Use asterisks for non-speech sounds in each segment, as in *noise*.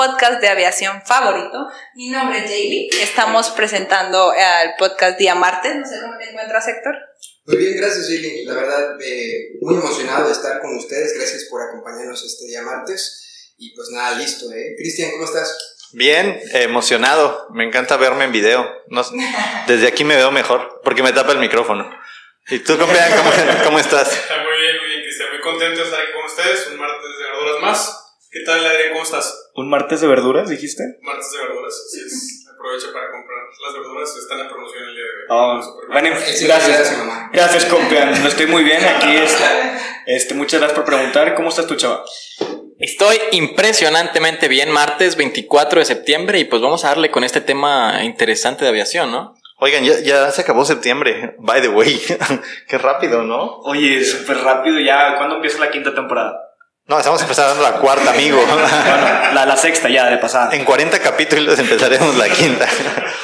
Podcast de aviación favorito. Mi nombre es Jaylee. Estamos presentando el podcast Día Martes. No sé cómo te encuentras, Héctor. Muy bien, gracias Jaylee. La verdad, eh, muy emocionado de estar con ustedes. Gracias por acompañarnos este día martes. Y pues nada, listo, ¿eh? Cristian, ¿cómo estás? Bien, emocionado. Me encanta verme en video. No, desde aquí me veo mejor porque me tapa el micrófono. ¿Y tú, compañero, cómo, cómo *laughs* estás? Muy bien, muy bien, Cristian. Muy contento de estar aquí con ustedes. Un martes de verduras más. ¿Qué tal, Adrián? ¿Cómo estás? ¿Un martes de verduras, dijiste? Martes de verduras, así es. Aprovecha para comprar las verduras. Están en promoción el día de hoy. Oh, bueno, gracias. gracias, mamá. Gracias. No estoy muy bien aquí. *laughs* Este, este, muchas gracias por preguntar. ¿Cómo estás tú, chava? Estoy impresionantemente bien, martes 24 de septiembre, y pues vamos a darle con este tema interesante de aviación, ¿no? Oigan, ya, ya se acabó septiembre. By the way. *laughs* Qué rápido, ¿no? Oye, súper rápido ya. ¿Cuándo empieza la quinta temporada? No, estamos empezando la cuarta, amigo. Bueno, la, la sexta ya, de pasada. En 40 capítulos empezaremos la quinta.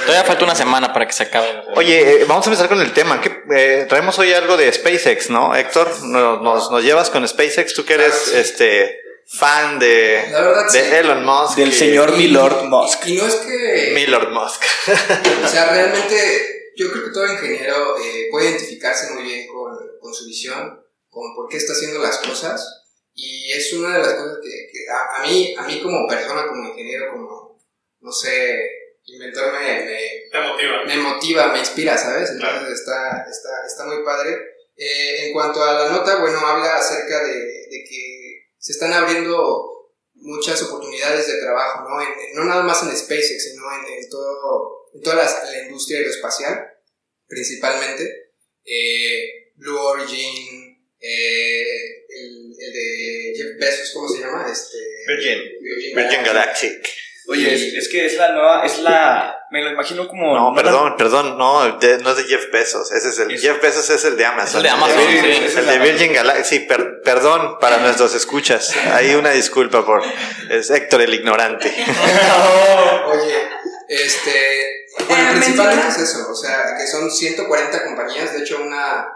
Todavía falta una semana para que se acabe. Oye, eh, vamos a empezar con el tema. ¿Qué, eh, traemos hoy algo de SpaceX, ¿no? Héctor, nos, nos, nos llevas con SpaceX. Tú que eres este fan de, La verdad, de sí. Elon Musk. Del y- señor Milord Musk. Y no es que... Milord Musk. *laughs* O sea, realmente yo creo que todo ingeniero eh, puede identificarse muy bien con, con su visión, con por qué está haciendo las cosas. Y es una de las cosas que, que a, a mí, a mí como persona, como ingeniero, como, no sé, inventor me, me, Te motiva. me motiva, me inspira, ¿sabes? Claro. Entonces está, está, está muy padre. Eh, en cuanto a la nota, bueno, habla acerca de, de que se están abriendo muchas oportunidades de trabajo, ¿no? En- no nada más en SpaceX, sino en, en todo, en toda la, la industria aeroespacial, principalmente. Eh, Blue Origin, eh, el, de Jeff Bezos, ¿cómo se llama? Este, Virgin. Virgin, Virgin Galactic. Galactic. Oye, es, es que es la nueva, es la, me lo imagino como... No, la- perdón, perdón, no, de- no es de Jeff Bezos, ese es el, Es- Jeff Bezos es el de Amazon. Es el de Amazon, El de- sí. El Virgin Galactic, sí, per- perdón para nuestros escuchas, hay una disculpa por, es Héctor el ignorante. *laughs* *laughs* Oye, este, bueno, Eh, principalmente es eso, o sea, que son 140 compañías, de hecho una,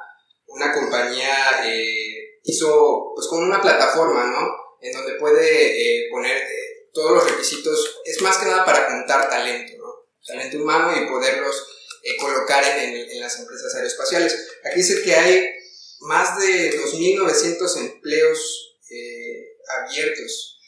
una compañía eh, hizo pues como una plataforma, ¿no? En donde puede eh, poner eh, todos los requisitos, es más que nada para juntar talento, ¿no? Talento humano y poderlos eh, colocar en, en- en las empresas aeroespaciales. Aquí dice que hay más de 2.900 empleos eh, abiertos.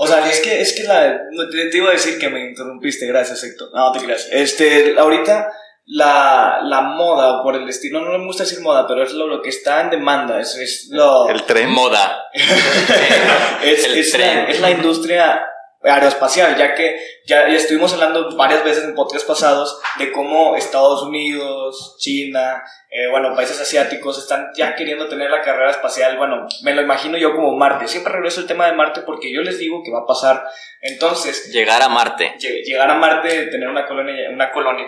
O sea, es que, es que la, te, te iba a decir que me interrumpiste, gracias Héctor. No, te creas. Este, ahorita la, la moda, por el estilo, no me gusta decir moda, pero es lo, lo que está en demanda, es, es lo... El tren. Moda. *laughs* es, el es tren. la, es la industria aeroespacial, ya que ya, ya estuvimos hablando varias veces en podcasts pasados de cómo Estados Unidos, China, eh, bueno, países asiáticos están ya queriendo tener la carrera espacial, bueno, me lo imagino yo como Marte, siempre regreso al tema de Marte porque yo les digo que va a pasar, entonces, Llegar a Marte. lle- llegar a Marte, tener una colonia, una colonia,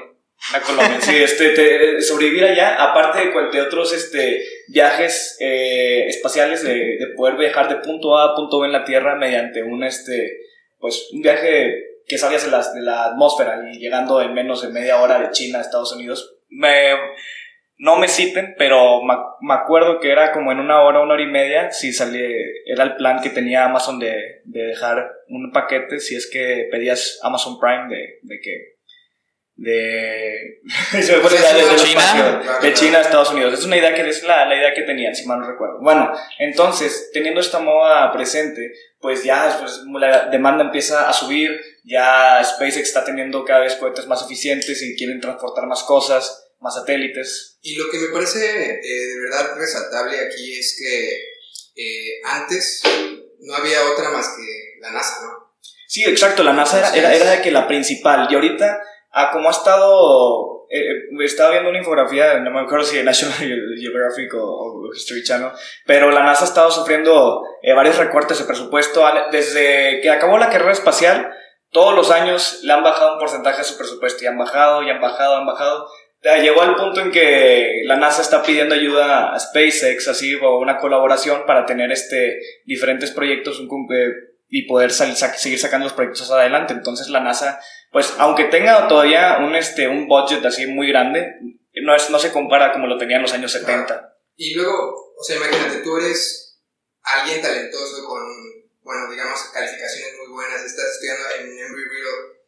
una colonia, sí, este, te- sobrevivir allá, aparte de, de otros este, viajes eh, espaciales, de, de poder viajar de punto A a punto B en la Tierra mediante un, este, pues, un viaje que salías de la, de la atmósfera y llegando en menos de media hora de China a Estados Unidos. Me, no me citen, pero me, me acuerdo que era como en una hora, una hora y media, si salía, era el plan que tenía Amazon de, de dejar un paquete si es que pedías Amazon Prime de, de que de *laughs* se me fue la idea de, China. espacios, de China a Estados Unidos es una idea que es la, la idea que tenían si mal no recuerdo bueno entonces teniendo esta moda presente pues ya pues, la demanda empieza a subir ya SpaceX está teniendo cada vez cohetes más eficientes y quieren transportar más cosas más satélites. Y lo que me parece eh, de verdad resaltable aquí es que eh, antes no había otra más que la NASA, ¿no? Sí, exacto, la NASA era, era, era de que la principal. Y ahorita, a como ha estado, eh, eh, estaba viendo una infografía, no me acuerdo si de National Geographic o, o History Channel, pero la NASA ha estado sufriendo eh, varios recortes de presupuesto. Desde que acabó la carrera espacial, todos los años le han bajado un porcentaje de su presupuesto y han bajado, y han bajado, han bajado. Llegó al punto en que la NASA está pidiendo ayuda a SpaceX, así, o una colaboración para tener este, diferentes proyectos un, eh, y poder sal- sac- seguir sacando los proyectos adelante. Entonces la NASA, pues aunque tenga todavía un, este, un budget así muy grande, no, es, no se compara como lo tenía en los años 70. Y luego, o sea, imagínate, tú eres alguien talentoso con, bueno, digamos, calificaciones muy buenas, estás estudiando en Embry-Riddle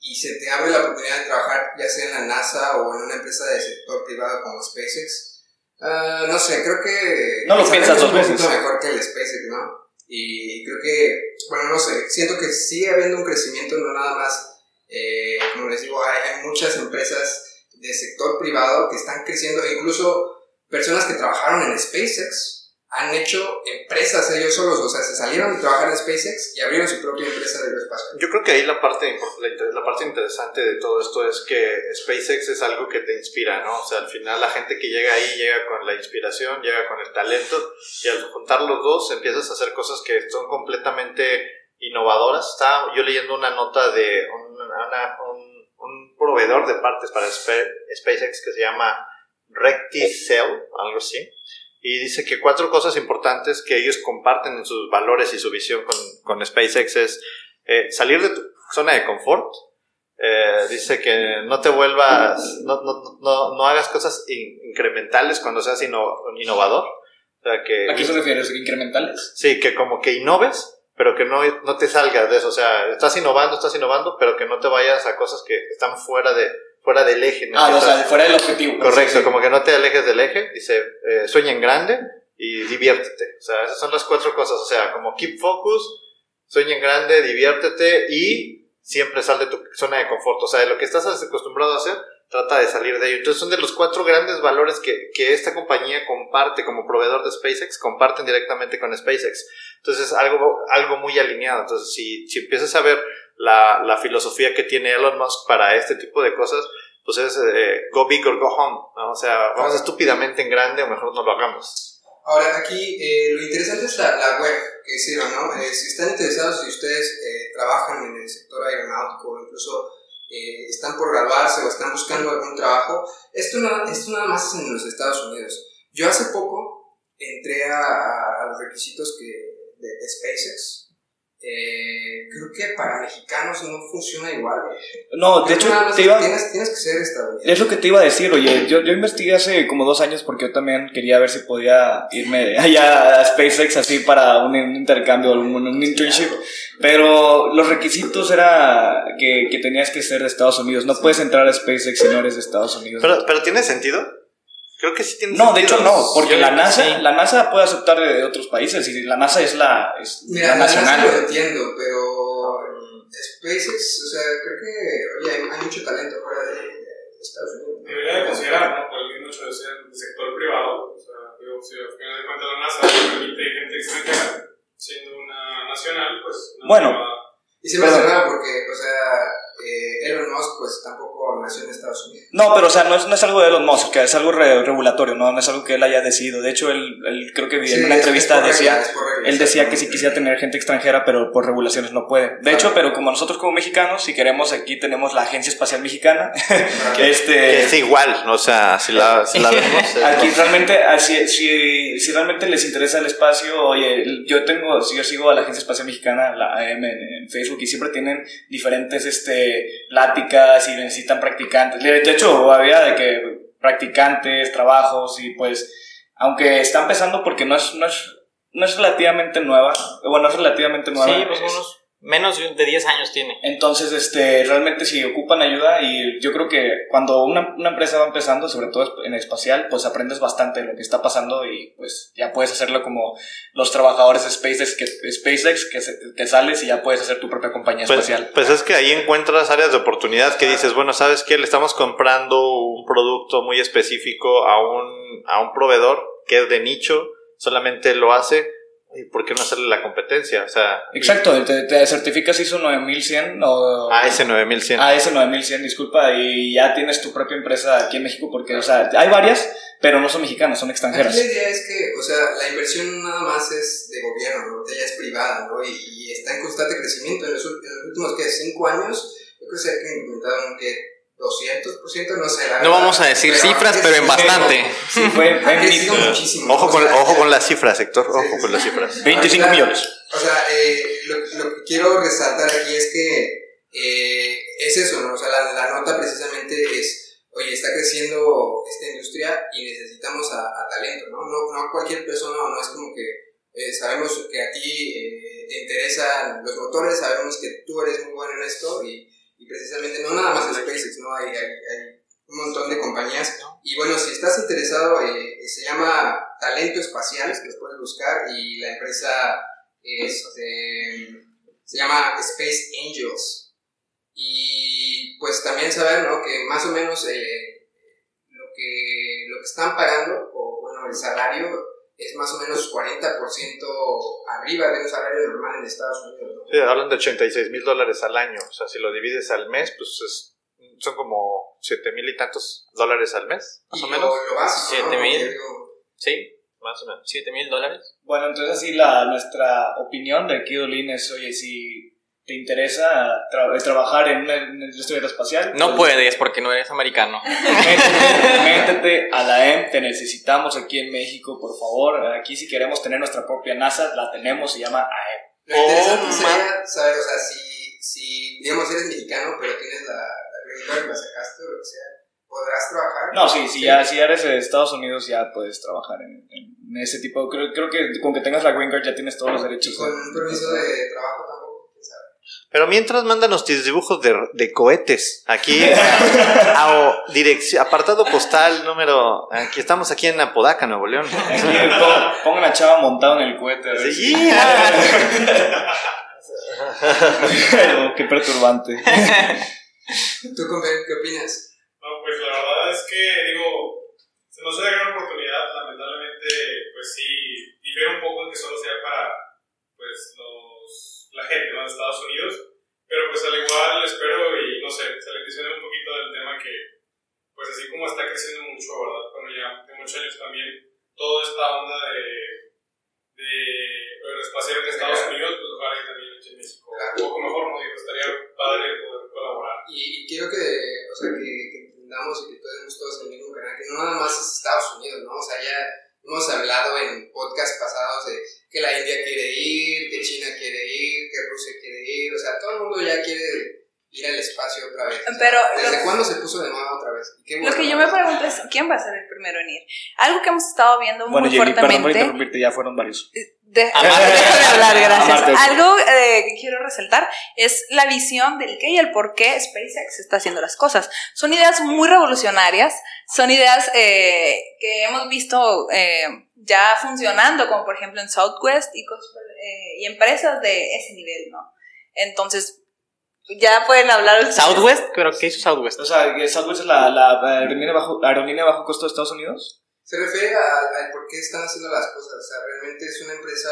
y se te abre la oportunidad de trabajar ya sea en la NASA o en una empresa de sector privado como SpaceX. Ah, no sé, creo que... No lo piensas dos veces. mejor que el SpaceX, ¿no? Y creo que, bueno, no sé, siento que sigue habiendo un crecimiento, no nada más, eh, como les digo, hay, hay muchas empresas de sector privado que están creciendo, incluso personas que trabajaron en SpaceX han hecho empresas ellos solos, o sea, se salieron de trabajar en SpaceX y abrieron su propia empresa de aeroespacio. Yo creo que ahí la parte, la, parte interesante de todo esto es que SpaceX es algo que te inspira, ¿no? O sea, al final la gente que llega ahí llega con la inspiración, llega con el talento y al juntar los dos empiezas a hacer cosas que son completamente innovadoras. Estaba yo leyendo una nota de un, una- un- un proveedor de partes para Spa- SpaceX que se llama Recticell, algo así. Y dice que cuatro cosas importantes que ellos comparten en sus valores y su visión con, con SpaceX es eh, salir de tu zona de confort. Eh, dice que no te vuelvas, no, no, no, no hagas cosas in- incrementales cuando seas inno- innovador. O sea, que, ¿A qué se refiere? ¿Incrementales? Sí, que como que innoves, pero que no, no te salgas de eso. O sea, estás innovando, estás innovando, pero que no te vayas a cosas que están fuera, de, fuera del eje. el Ah, o sea, fuera del objetivo. Correcto, Sí, sí. como que no te alejes del eje, dice, eh, sueña en grande y diviértete. O sea, esas son las cuatro cosas. O sea, como keep focus, sueña en grande, diviértete y siempre sal de tu zona de confort. O sea, de lo que estás acostumbrado a hacer, trata de salir de ello. Entonces son de los cuatro grandes valores que, que esta compañía comparte como proveedor de SpaceX, comparten directamente con SpaceX. Entonces es algo, algo muy alineado. Entonces si, si empiezas a ver la, la filosofía que tiene Elon Musk para este tipo de cosas, pues es eh, go big or go home. ¿no? O sea, vamos estúpidamente en grande o mejor no lo hagamos. Ahora, aquí eh, lo interesante es la, la web que hicieron, ¿no? Eh, si están interesados, si ustedes eh, trabajan en el sector aeronáutico o incluso están por graduarse o están buscando algún trabajo, esto, no, esto nada más es en los Estados Unidos. Yo hace poco entré a, a los requisitos que, de, de SpaceX. Eh, creo que para mexicanos no funciona igual. No, de Creo hecho, te iba, tienes, tienes que ser estadounidense. es lo que te iba a decir, oye, yo, yo investigué hace como dos años porque yo también quería ver si podía irme allá a SpaceX así para un, un intercambio, un, un internship, pero los requisitos era que, que tenías que ser de Estados Unidos, no puedes entrar a SpaceX si no eres de Estados Unidos. Pero, pero ¿tiene sentido? Creo que sí tiene no, de sentido. hecho no, porque Yo la NASA, sí. la NASA puede aceptar de otros países y la NASA es la, es Mira, la la NASA nacional. lo entiendo, pero SpaceX, o sea, creo que oye, hay, mucho talento fuera de, de Estados Unidos. Debería de considerar, ¿no? Por el mismo hecho de ser del sector privado. O sea, digo, si al final de cuentas la NASA permite gente extranjera, siendo una nacional, pues. no Bueno. Y se me hace raro porque, o sea, eh, Elon Musk, pues tampoco nació en Estados Unidos. No, pero o sea, no es, no es algo de Elon Musk, que es algo re- regulatorio, ¿no? no es algo que él haya decidido. De hecho, él, él creo que vi en Sí, una entrevista decía, él decía que si exactamente. quisiera tener gente extranjera, pero por regulaciones no puede. De hecho, pero como nosotros como mexicanos, si queremos, aquí tenemos la Agencia Espacial Mexicana. *laughs* *laughs* Que este, es igual, o sea, si la, si la vemos. *laughs* Aquí realmente, si, si, si realmente les interesa el espacio, oye, yo tengo, si yo sigo a la Agencia Espacial Mexicana, la AM en, Facebook, y siempre tienen diferentes este, pláticas y necesitan practicantes. De de hecho, había de que practicantes, trabajos, y pues, aunque está empezando porque no es, no es, no es relativamente nueva, bueno, es relativamente nueva. Sí, pues unos Menos de 10 años tiene. Entonces, este, realmente si ocupan ayuda y yo creo que cuando una, una, empresa va empezando, sobre todo en espacial, pues aprendes bastante de lo que está pasando y pues ya puedes hacerlo como los trabajadores de SpaceX que, SpaceX, que te sales y ya puedes hacer tu propia compañía pues, espacial. Pues es que ahí encuentras áreas de oportunidad que dices, bueno, ¿sabes qué? Le estamos comprando un producto muy específico a un, a un proveedor que es de nicho, solamente lo hace ¿Y por qué no hacerle la competencia? O sea, Exacto, te, te certificas ISO 9100 o... AS 9100. AS 9100, disculpa, y ya tienes tu propia empresa aquí en México porque, o sea, hay varias, pero no son mexicanas, son extranjeras. la idea es que, o sea, la inversión nada más es de gobierno, ¿no? Ya es privada, ¿no? Y, está en constante crecimiento. En los, últimos, ¿qué? Cinco años, yo creo que se ha implementado que 200%, no sé. no vamos a decir cifras, pero en bastante. Sí, fue, muchísimo. Ojo con, ojo con las cifras, Héctor, ojo con las cifras. 25 millones. O sea, eh, lo, lo, que quiero resaltar aquí es que eh, es eso, ¿no? O sea, la, la, nota precisamente es, oye, está creciendo esta industria y necesitamos a, a talento, ¿no? ¿no? No a cualquier persona, no es como que eh, sabemos que a ti te interesan los motores, sabemos que tú eres muy bueno en esto y y precisamente no nada más SpaceX, ¿no? Hay, hay, hay, un montón de compañías. Y bueno, si estás interesado, eh, se llama Talento Espacial, que lo puedes buscar, y la empresa este, se llama Space Angels. Y pues también saber, ¿no? Que más o menos eh, lo, que, lo que están pagando, o bueno, el salario es más o menos 40% arriba de un salario normal en Estados Unidos. Sí, hablan de 86 mil dólares al año. O sea, si lo divides al mes, pues es, son como 7 mil y tantos dólares al mes, más o menos. Lo, básico, 7 mil. Sí, más o menos. 7 mil dólares. Bueno, entonces así la, nuestra opinión de Kidolin es, oye, si te interesa trabajar en una, industria aeroespacial. No pues, puedes porque no eres americano. Métete, *laughs* a la EM, te necesitamos aquí en México, por favor. Aquí si queremos tener nuestra propia NASA, la tenemos, se llama AEM. Lo interesante oh, sería saber, o sea, si, si, digamos, eres mexicano, pero tienes la, la green la sacaste o lo que sea, ¿podrás trabajar? No, sí, si, ya, si eres de Estados Unidos ya puedes trabajar en, en ese tipo. Creo, creo que con que tengas la green card ya tienes todos los derechos. ¿Y con un permiso de trabajo también? Pero mientras mándanos tus dibujos de, de cohetes aquí a, dirección, apartado postal número. Aquí estamos aquí en Apodaca, Nuevo León. pongan a Chava montado en el cohete. A sí, *laughs* qué perturbante. ¿Tú, qué opinas? No, pues la verdad es que, digo, se nos da gran oportunidad, lamentablemente, pues sí, difiere un poco en que solo sea para, pues, los la gente ¿no? de Estados Unidos, pero pues al igual espero y no sé, se le menciona un poquito del tema que pues así como está creciendo mucho, ¿verdad? Bueno, ya de muchos años también, toda esta onda de, de aeroespacial en Estados Unidos, pues ojalá que también en México. Un poco mejor, ¿no? Digo, estaría padre poder colaborar. Y, quiero que, o sea, que, que entendamos y que todos todos en el mismo canal, que no nada más es Estados Unidos, ¿no? O sea, ya hemos hablado en podcasts pasados de que la India quiere ir, que China quiere ir, que Rusia quiere ir, o sea, todo el mundo ya quiere ir al espacio otra vez. Pero ¿Desde cuándo se puso de moda otra vez? lo que yo me pregunto es, ¿quién va a ser el primero en ir? Algo que hemos estado viendo muy Jenny, fuertemente... Perdón por interrumpirte, ya fueron varios. Eh, *laughs* déjame hablar, gracias. Algo eh, que quiero resaltar es la visión del qué y el por qué SpaceX está haciendo las cosas. Son ideas muy revolucionarias, son ideas eh, que hemos visto ya funcionando, como por ejemplo en Southwest y, y empresas de ese nivel, ¿no? Entonces, ya pueden hablar. ¿Southwest? *laughs* ¿Pero qué hizo Southwest? O sea, ¿Southwest es la, la aerolínea, bajo, aerolínea bajo costo de Estados Unidos? Se refiere a, por qué están haciendo las cosas. O sea, realmente es una empresa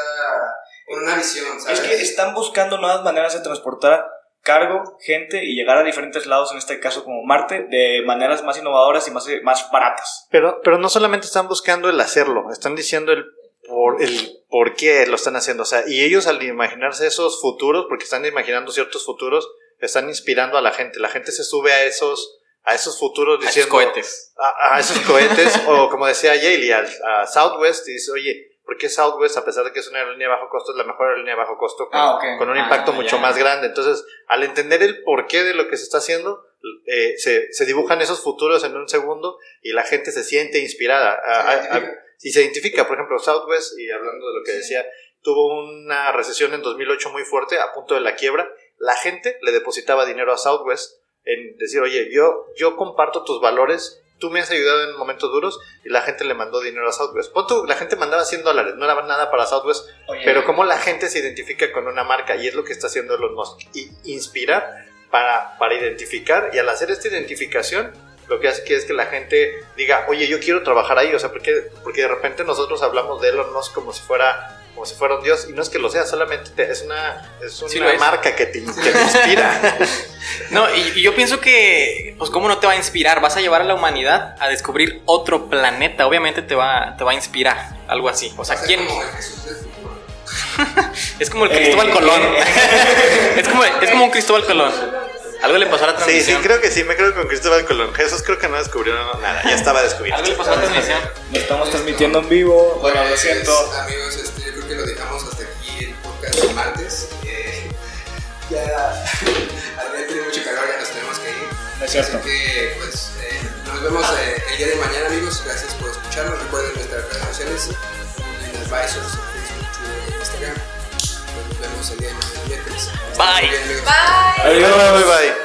con una visión, ¿sabes? Es que están buscando nuevas maneras de transportar cargo, gente y llegar a diferentes lados, en este caso como Marte, de maneras más innovadoras y más, más baratas. Pero, pero no solamente están buscando el hacerlo, están diciendo el por, el por qué lo están haciendo. O sea, y ellos al imaginarse esos futuros, porque están imaginando ciertos futuros, están inspirando a la gente. La gente se sube a esos, a esos futuros diciendo. A esos cohetes. A, esos cohetes, o como decía Yale, a, Southwest, y dice, oye, ¿por qué Southwest, a pesar de que es una aerolínea de bajo costo, es la mejor aerolínea de bajo costo con, ah, con un impacto ah, mucho más grande? Entonces, al entender el porqué de lo que se está haciendo, eh, se, se, dibujan esos futuros en un segundo y la gente se siente inspirada. y se identifica, por ejemplo, Southwest, y hablando de lo que decía, tuvo una recesión en 2008 muy fuerte, a punto de la quiebra, la gente le depositaba dinero a Southwest en decir, oye, yo, yo comparto tus valores, tú me has ayudado en momentos duros y la gente le mandó dinero a Southwest. la gente mandaba 100 dólares, no era nada para Southwest, pero como la gente se identifica con una marca y es lo que está haciendo Elon Musk, y inspirar para, para identificar y al hacer esta identificación lo que hace que es que la gente diga, oye, yo quiero trabajar ahí, o sea, porque, porque de repente nosotros hablamos de Elon Musk como si fuera como si fuera un dios y no es que lo sea, solamente es una, es una marca que te, inspira. *laughs* no, y, yo pienso que, pues, ¿cómo no te va a inspirar? Vas a llevar a la humanidad a descubrir otro planeta, obviamente te va, te va a inspirar, algo así. O sea, ¿quién... *laughs* es como el Cristóbal Colón. *laughs* es, como, es como un Cristóbal Colón. Algo le pasó a la transmisión. Sí, sí, creo que sí, me creo con Cristóbal Colón. Jesús creo que no descubrió nada, ya estaba descubierto. Algo le pasó a la transmisión. Lo estamos transmitiendo en vivo. Bueno, lo siento. Amigos, este, yo creo que lo dejamos hasta aquí el podcast de martes. Eh, ya, *laughs* al tiene mucho calor, ya nos tenemos que ir. Es cierto. Así que, pues, eh, nos vemos eh, el día de mañana, amigos. Gracias por escucharnos. Recuerden nuestras redes sociales, en Advisors, Facebook, Instagram. Nos vemos el día de mañana, miércoles. Bye. Bye. Adiós, bye, bye.